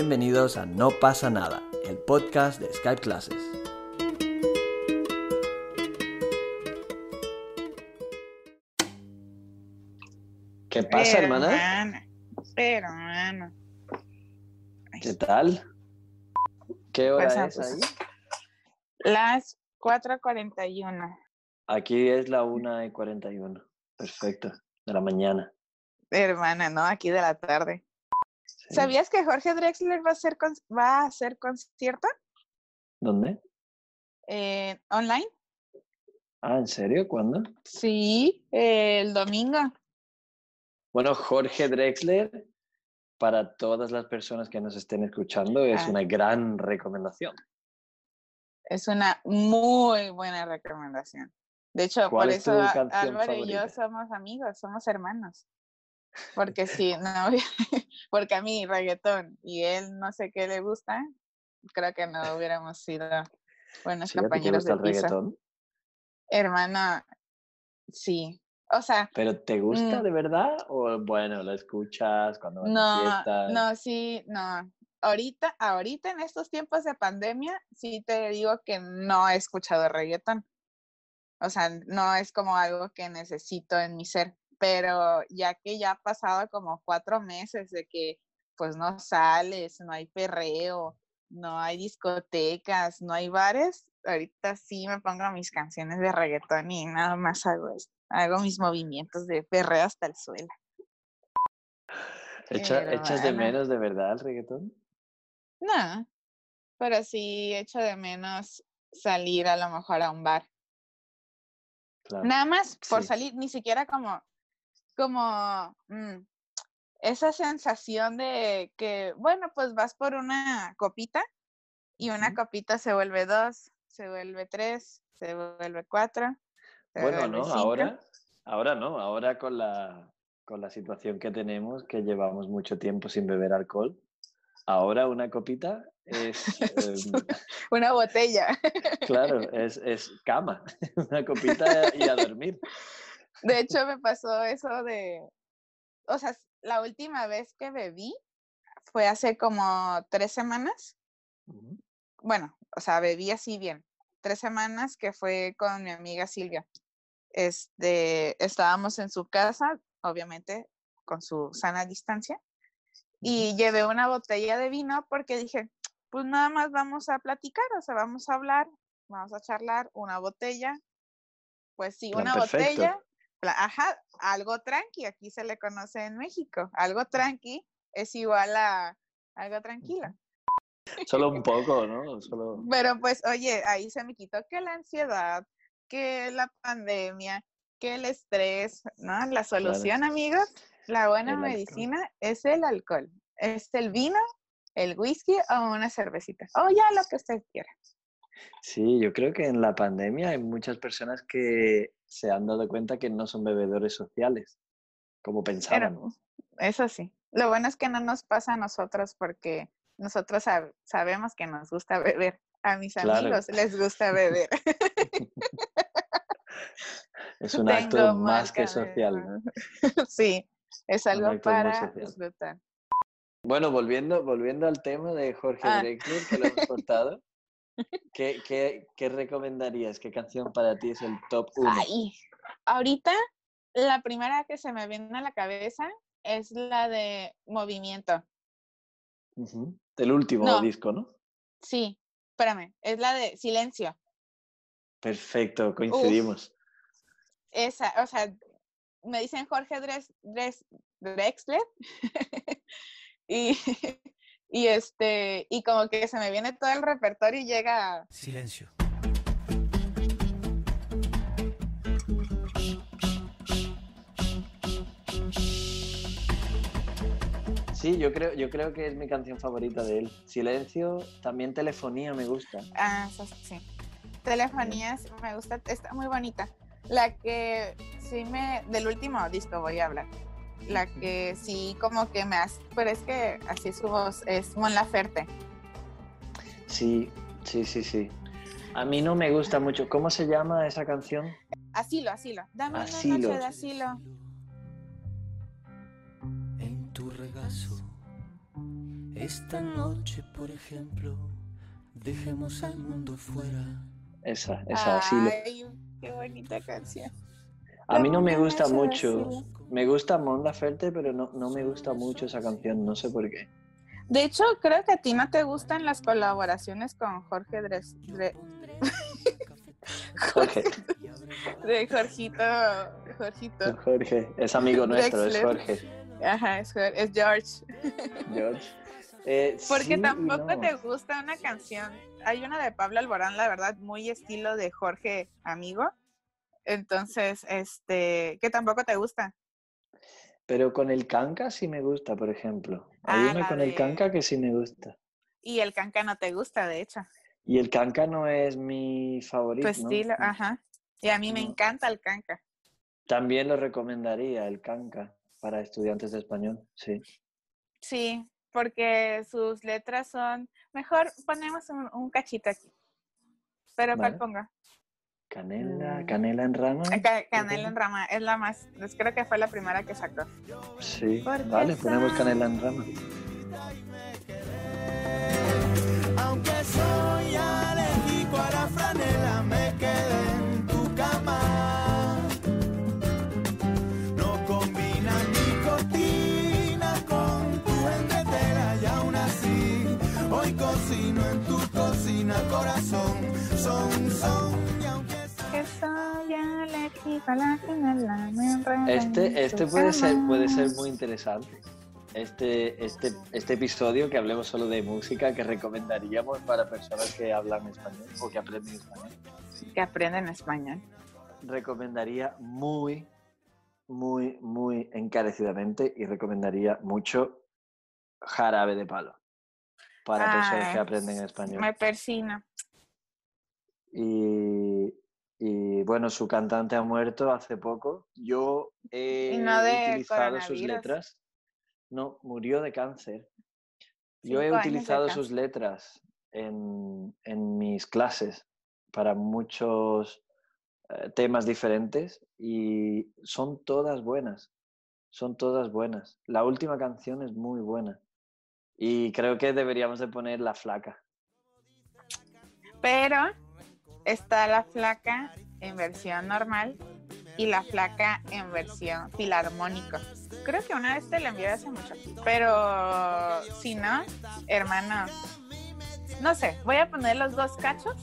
Bienvenidos a No pasa nada, el podcast de Skype Classes. ¿Qué pasa, hermana? Hermana. ¿Qué tal? ¿Qué hora Pasa, es pues. ahí? Las 4.41. Aquí es la 1 y 41. Perfecto. De la mañana. Hermana, ¿no? Aquí de la tarde. Sí. ¿Sabías que Jorge Drexler va a hacer, va a hacer concierto ¿Dónde? eh, online? Ah, ¿en serio? ¿Cuándo? Sí, eh, el domingo. Bueno, Jorge Drexler, para todas las personas que nos estén escuchando, es Ah. una gran recomendación. Es una muy buena recomendación. De hecho, por ¿Cuál es eso Álvaro y yo somos amigos, somos hermanos. Porque si no, porque a mí reggaetón y él no sé qué le gusta, creo que no hubiéramos sido buenos ¿Sí? ¿A ti te compañeros de piso. reggaetón? Hermana, sí. O sea, ¿Pero te gusta Mm. de verdad? ¿O bueno, lo escuchas cuando vas a no, fiestas? no, sí, no. Ahorita, ahorita en estos tiempos de pandemia, sí te digo que no he escuchado reggaetón. O sea, no es como algo que necesito en mi ser. Pero ya que ya ha pasado como cuatro meses de que pues no sales, no hay perreo, no hay discotecas, no hay bares, ahorita sí me pongo mis canciones de reggaetón y nada más hago eso. Hago mis movimientos de perreo hasta el suelo. ¿Echa- ¿Echas de menos de verdad el reggaetón? No, pero sí echo de menos salir a lo mejor a un bar. Claro. Nada más por Sí. salir, ni siquiera como, como mm, esa sensación de que, bueno, pues vas por una copita y una copita se vuelve dos, se vuelve tres, se vuelve cuatro. se Bueno, vuelve no, cinco. ahora, ahora no, ahora con la, con la situación que tenemos, que llevamos mucho tiempo sin beber alcohol, ahora una copita es, em, Una botella. claro, es, es cama, una copita y a dormir. De hecho, me pasó eso de, o sea, la última vez que bebí fue hace como tres semanas. Bueno, o sea, bebí así bien. Tres semanas que fue con mi amiga Silvia. Este, estábamos en su casa, obviamente con su sana distancia, y llevé una botella de vino porque dije, pues nada más vamos a platicar, o sea, vamos a hablar, vamos a charlar, una botella, pues sí, Plan una perfecto. botella, ajá, algo tranqui, aquí se le conoce en México, algo tranqui es igual a algo tranquilo. Solo un poco, ¿no? Solo... Pero pues, oye, ahí se me quitó que la ansiedad, que la pandemia, que el estrés, ¿no? La solución, amigos, la buena El alcohol. medicina es el alcohol, es el vino, el whisky o una cervecita, o ya lo que usted quiera. Sí, yo creo que en la pandemia hay muchas personas que se han dado cuenta que no son bebedores sociales, como pensaban. Pero, eso sí, lo bueno es que no nos pasa a nosotros porque nosotros sab- sabemos que nos gusta beber. A mis Claro. amigos les gusta beber. Es un Tengo acto más que social. sí, es algo para disfrutar. Bueno, volviendo, volviendo al tema de Jorge Ah. Drexler, que lo hemos cortado, ¿qué, qué, qué recomendarías? ¿Qué canción para ti es el top 1? Ay, ahorita la primera que se me viene a la cabeza es la de Movimiento. Del último No. disco, ¿no? Sí, espérame, es la de Silencio. Perfecto, coincidimos. Esa, o sea, me dicen Jorge Dres, Dres- Drexler y, y este, y como que se me viene todo el repertorio y llega Silencio. Sí, yo creo, yo creo que es mi canción favorita de él. Silencio, también Telefonía me gusta. Ah, eso sí. Telefonías, me gusta, está muy bonita. La que sí me, del último disco voy a hablar. La que sí como que me hace, pero es que así su voz, es Mon Laferte. Sí, sí, sí, sí. A mí no me gusta mucho. ¿Cómo se llama esa canción? Asilo, asilo. Dame Asilo. una noche de asilo. En tu regazo Esta noche, por ejemplo, dejemos al mundo fuera. Esa, esa, así. lo- Ay, qué bonita canción. A mí no me gusta mucho. Me gusta Mon Laferte, pero no, no me gusta mucho esa canción, no sé por qué. De hecho, creo que a ti no te gustan las colaboraciones con Jorge Dres, Dre- Jorge, de Jorgito, Jorgito. Jorge, es amigo nuestro, es. Jorge. Ajá, es, Jor- es George. George. Eh, Porque sí tampoco no. te gusta una canción. Hay una de Pablo Alborán, la verdad, muy estilo de Jorge Amigo. Entonces, este, que tampoco te gusta. Pero con el canca sí me gusta, por ejemplo. Hay Ah, una con el canca que sí me gusta. Y el canca no te gusta, de hecho. Y el canca no es mi Tu favorito. ¿no? estilo, ajá. Y a mí me encanta el canca. También lo recomendaría, el canca, para estudiantes de español, sí. Sí, porque sus letras son. Mejor ponemos un, un cachito aquí. Pero ¿cuál Vale. Canela, Mm. canela en rama. Eh, Ca- Canela en rama, es la más. es- Creo que fue la primera que sacó. Sí, Porque vale, ponemos canela en rama. Aunque soy alérgico a la franela, me quedé en tu cama. No combina nicotina con tu entretela y aún así hoy cocino en tu cocina corazón. Son, son Este, este puede ser, puede ser muy interesante. Este, este, este episodio que hablemos solo de música que recomendaríamos para personas que hablan español o que aprenden español. Que aprenden español. Recomendaría muy, muy, muy encarecidamente y recomendaría mucho jarabe de palo para personas que aprenden español. Me persino. Y, y, bueno, su cantante ha muerto hace poco. Yo he no utilizado sus letras. No, murió de cáncer. Yo he utilizado sus letras en, en mis clases para muchos eh, temas diferentes y son todas buenas. Son todas buenas. La última canción es muy buena. Y creo que deberíamos de poner La Flaca. Pero está la flaca en versión normal y la flaca en versión filarmónico. Creo que una vez te la envié hace mucho. Pero si no, hermano, no sé, voy a poner los dos cachos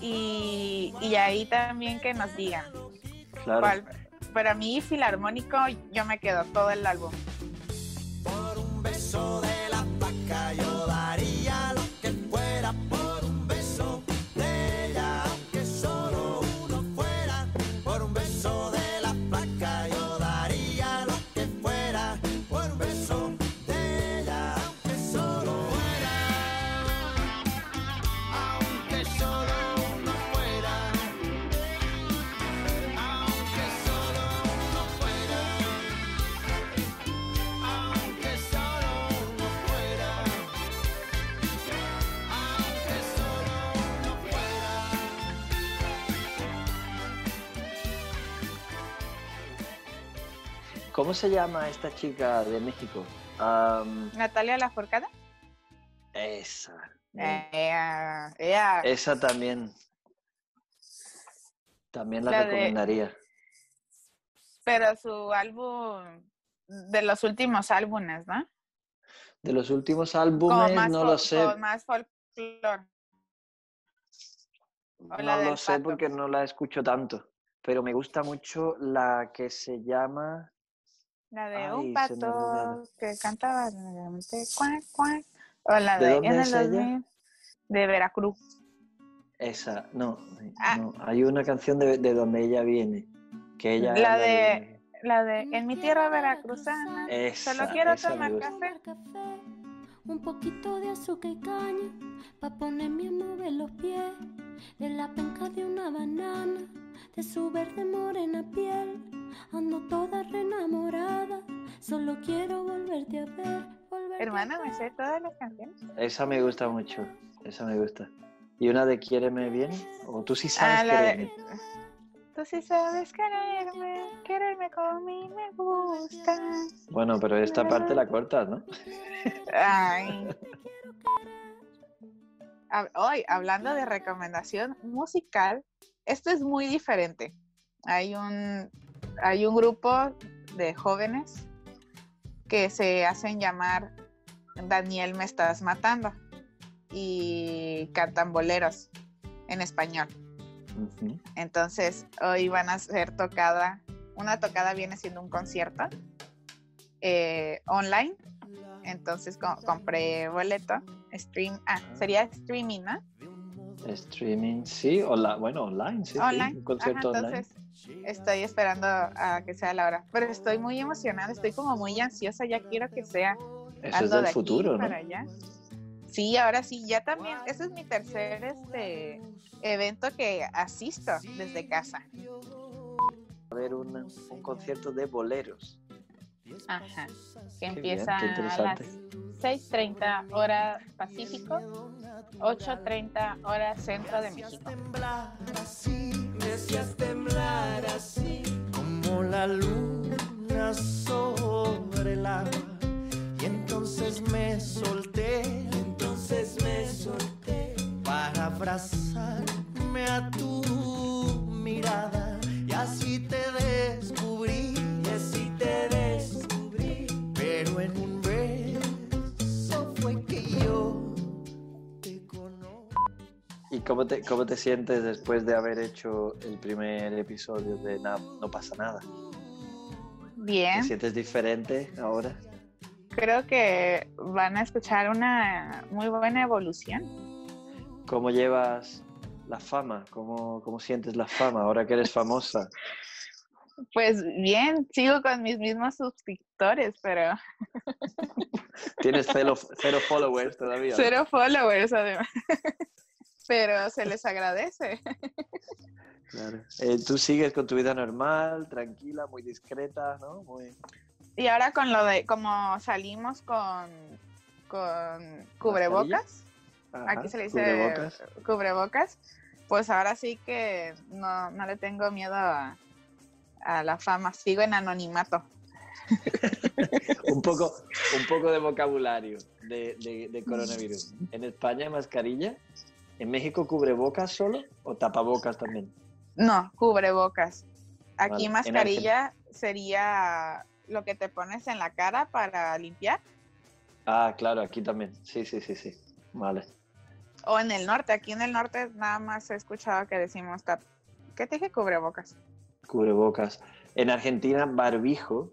y, y ahí también que nos digan Claro. cuál. Para mí, filarmónico, yo me quedo todo el álbum. ¿Cómo se llama esta chica de México? Am, Natalia Lafourcade. esa. Eh, Esa también. También la, La de- recomendaría. pero su álbum, de los últimos álbumes, ¿no? De los últimos álbumes, no lo sé. con más folclore. No lo sé pato. porque no la escucho tanto. Pero me gusta mucho la que se llama. La de Ay, un pato que cantaba nuevamente, cuac, cuac. O la ¿De de, dónde en el es ella? 2000, de Veracruz. Esa. No, Ah. no. Hay una canción de, de donde ella viene. Que ella. La de- La de En mi tierra veracruzana. Esa, Solo quiero tomar café. café, un poquito de azúcar y caña, pa' ponerme a mover los pies, de la penca de una banana, de su verde morena piel, ando toda reenamorada, solo quiero volverte a ver. volverte a Hermana, me sé todas las canciones. Esa me gusta mucho. Esa me gusta. ¿Y una de Quiéreme bien? ¿O tú sí sabes Ah, la de- Quiéreme? Tú sí sabes quererme, quererme como a mí me gusta. Bueno, pero esta parte la cortas, ¿no? Ay. Hoy, hablando de recomendación musical, esto es muy diferente. Hay un, hay un grupo de jóvenes que se hacen llamar Daniel me estás matando y cantan boleros en español. Entonces, hoy van a hacer tocada. Una tocada viene siendo un concierto eh, online. Entonces, co- compré boleto. Stream, ah, sería streaming, ¿no? Streaming, sí, hola, bueno, online, sí, sí, online. un concierto Ajá, online. estoy esperando a que sea la hora. Pero estoy muy emocionada, estoy como muy ansiosa. Ya quiero que sea. Eso es del de futuro, ¿no? para allá. Sí, ahora sí, ya también. Ese es mi tercer este, evento que asisto desde casa. A ver un, un concierto de boleros. Ajá. Que Qué empieza qué a las interesante. 6:30 hora Pacífico, 8:30 hora Centro de México. Cómo te, cómo te sientes después de haber hecho el primer episodio de Na- No pasa nada? ¿Te Bien, sientes diferente ahora? creo que van a escuchar una muy buena evolución. ¿Cómo llevas la fama? ¿Cómo, cómo sientes la fama ahora que eres famosa? Pues bien, sigo con mis mismos suscriptores, pero Tienes cero, cero followers todavía. ¿no? cero followers además. Pero se les agradece. Claro. Eh, Tú sigues con tu vida normal, tranquila, muy discreta, ¿no? Muy... Y ahora con lo de como salimos con, con cubrebocas, Ajá, aquí se le dice cubrebocas. cubrebocas, pues ahora sí que no, no le tengo miedo a, a la fama, sigo en anonimato. Un poco, un poco de vocabulario de, de- de coronavirus. En España mascarilla, en México cubrebocas solo o tapabocas también. No, cubrebocas. Aquí Vale, mascarilla sería lo que te pones en la cara para limpiar. Ah, claro, aquí también. Sí, sí, sí, sí. Vale. O en el norte, aquí en el norte nada más he escuchado que decimos tap. ¿Qué te dije cubrebocas? Cubrebocas. En Argentina, barbijo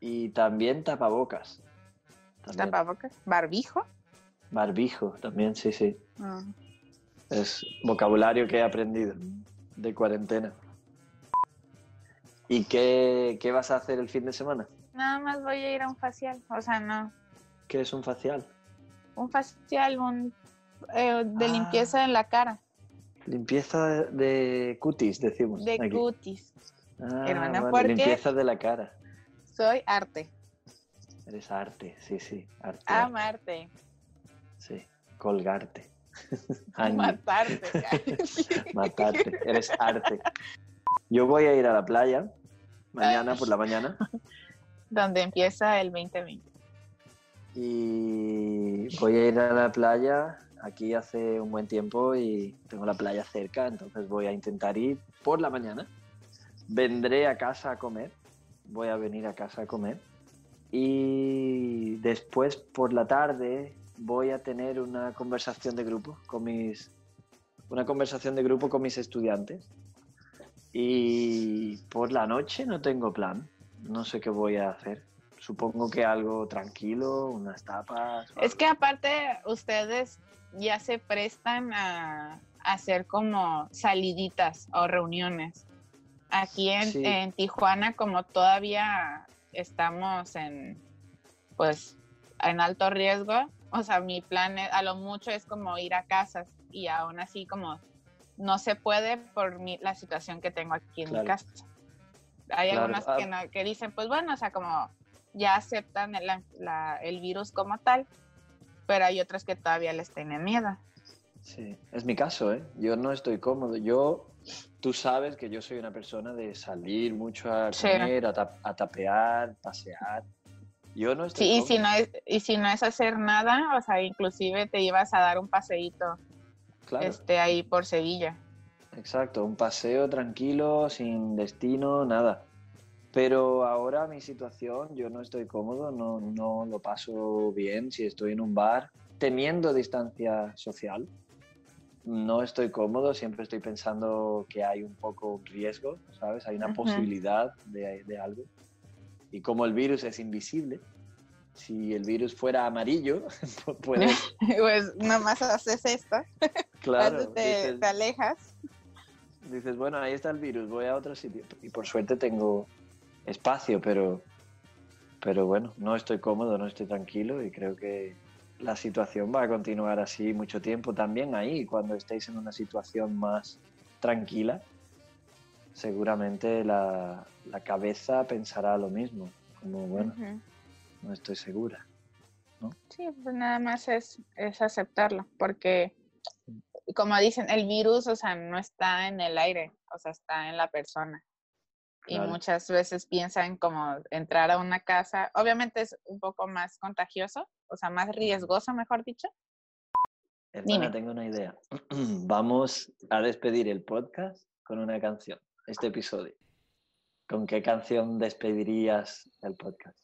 y también tapabocas. También. Tapabocas. ¿Barbijo? Barbijo también, sí, sí. Ah. Es vocabulario que he aprendido de cuarentena. ¿Y qué, qué vas a hacer el fin de semana? Nada más voy a ir a un facial. O sea, no. ¿Qué es un facial? Un facial, un eh, de Ah. limpieza en la cara, Limpieza de, cutis, decimos. de aquí. cutis. Ah, hermana, vale, porque- Limpieza de la cara. Soy arte. Eres arte, sí, sí. Arte. Amarte. Sí. Colgarte. Matarte. Matarte. Eres arte. Yo voy a ir a la playa mañana por la mañana Donde empieza el 2020. y voy a ir a la playa. Aquí hace un buen tiempo y tengo la playa cerca, entonces voy a intentar ir por la mañana. Vendré a casa a comer. Voy a venir a casa a comer. Y después por la tarde voy a tener una conversación de grupo con mis una conversación de grupo con mis estudiantes. Y por la noche no tengo plan. No sé qué voy a hacer. Supongo que algo tranquilo, unas tapas. Es que aparte ustedes ya se prestan a, a hacer como saliditas o reuniones. Aquí en, Sí. en Tijuana, como todavía estamos en, pues, en alto riesgo, o sea, mi plan es- a lo mucho es como ir a casas y aún así como no se puede por mi- la situación que tengo aquí en Claro. mi casa. Hay Claro, algunas ah. que, no- que dicen, pues bueno, o sea, como ya aceptan el, la- el virus como tal, pero hay otras que todavía les tienen miedo. Sí, es mi caso, ¿eh? Yo no estoy cómodo. Yo tú sabes que yo soy una persona de salir mucho a Sí. comer, a, tap- a tapear, pasear. Yo no estoy Sí, y si no es, y si no es hacer nada, o sea, inclusive te ibas a dar un paseíto claro, este, ahí por Sevilla. exacto, un paseo tranquilo, sin destino, nada. Pero ahora mi situación, yo no estoy cómodo, no, no lo paso bien si estoy en un bar, teniendo distancia social. No estoy cómodo, siempre estoy pensando que hay un poco riesgo, ¿sabes? Hay una posibilidad de, de algo. Y como el virus es invisible, si el virus fuera amarillo, puedes, pues nomás haces esto, claro, te, dices, te alejas. dices, bueno, ahí está el virus, voy a otro sitio. Y por suerte tengo espacio, pero, pero bueno, no estoy cómodo, no estoy tranquilo y creo que la situación va a continuar así mucho tiempo. También ahí, cuando estéis en una situación más tranquila, seguramente la, la cabeza pensará lo mismo, como, bueno, no estoy segura. Sí, pues nada más es, es aceptarlo, porque como dicen, el virus, o sea, no está en el aire, o sea, está en la persona. Y muchas veces piensan como entrar a una casa, obviamente es un poco más contagioso, o sea, más riesgoso, mejor dicho. Hermana, Dime. tengo una idea. Vamos a despedir el podcast con una canción, este episodio. ¿Con qué canción despedirías el podcast?